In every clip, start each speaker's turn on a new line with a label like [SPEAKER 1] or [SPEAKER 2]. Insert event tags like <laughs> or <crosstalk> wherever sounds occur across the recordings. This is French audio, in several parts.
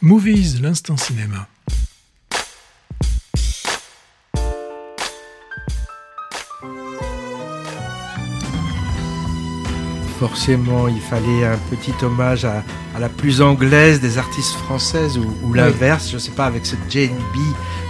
[SPEAKER 1] Movies, l'instant cinéma.
[SPEAKER 2] Forcément, il fallait un petit hommage à, à la plus anglaise des artistes françaises ou, ou l'inverse, je ne sais pas, avec cette Jane B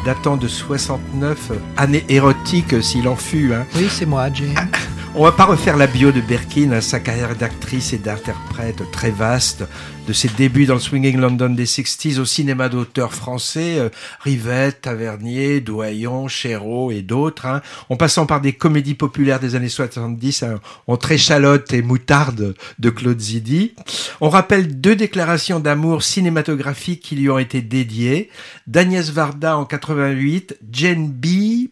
[SPEAKER 2] datant de 69, année érotique s'il en fut. Hein.
[SPEAKER 3] Oui, c'est moi, Jane. <laughs>
[SPEAKER 2] On va pas refaire la bio de Birkin, hein, sa carrière d'actrice et d'interprète très vaste, de ses débuts dans le swinging London des 60s au cinéma d'auteurs français, euh, Rivette, Tavernier, Doyon, Chéreau et d'autres, hein, en passant par des comédies populaires des années 70, hein, entre échalote et moutarde de Claude Zidi. On rappelle deux déclarations d'amour cinématographiques qui lui ont été dédiées, d'Agnès Varda en 88, Jane B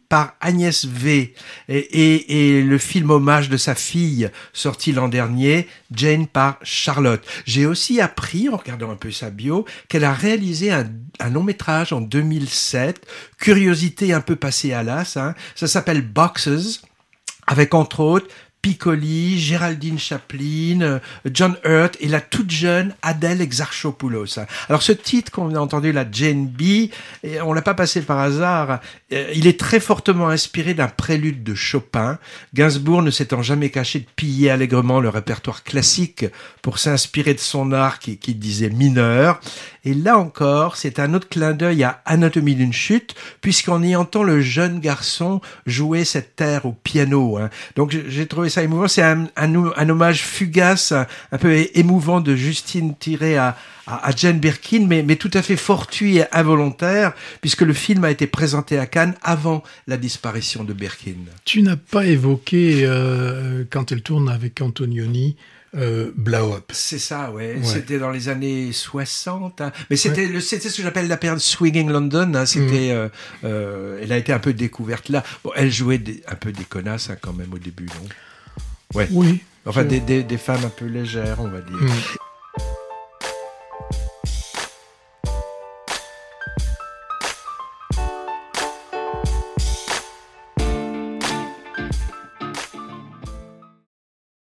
[SPEAKER 2] par Agnès V, et, le film hommage de sa fille sorti l'an dernier, Jane par Charlotte. J'ai aussi appris en regardant un peu sa bio, qu'elle a réalisé un, long métrage en 2007, curiosité un peu passée à l'as, hein. ça s'appelle Boxes, avec entre autres Piccoli, Géraldine Chaplin, euh, John Hurt et la toute jeune Adèle Exarchopoulos. Alors ce titre qu'on a entendu, la Jane B, on l'a pas passé par hasard. Euh, il est très fortement inspiré d'un prélude de Chopin. Gainsbourg ne s'étant jamais caché de piller allègrement le répertoire classique pour s'inspirer de son art qui, disait mineur. Et là encore, c'est un autre clin d'œil à Anatomie d'une chute, puisqu'on y entend le jeune garçon jouer cette air au piano. Hein. Donc j'ai trouvé ça émouvant. C'est un, un, hommage fugace, un peu émouvant de Justine tiré à, à, Jane Birkin, mais, mais tout à fait fortuit et involontaire, puisque le film a été présenté à Cannes avant la disparition de Birkin.
[SPEAKER 1] Tu n'as pas évoqué, euh, quand elle tourne avec Antonioni, euh, Blow Up.
[SPEAKER 2] C'est ça, ouais. C'était dans les années 60. Hein. Mais c'était c'était ce que j'appelle la période Swinging London. Hein. C'était, mm. euh, euh, elle a été un peu découverte là. Bon, elle jouait un peu des connasses hein, quand même au début, non?
[SPEAKER 1] Ouais. Oui.
[SPEAKER 2] Enfin, des, des, des, femmes un peu légères, on va dire. Mm.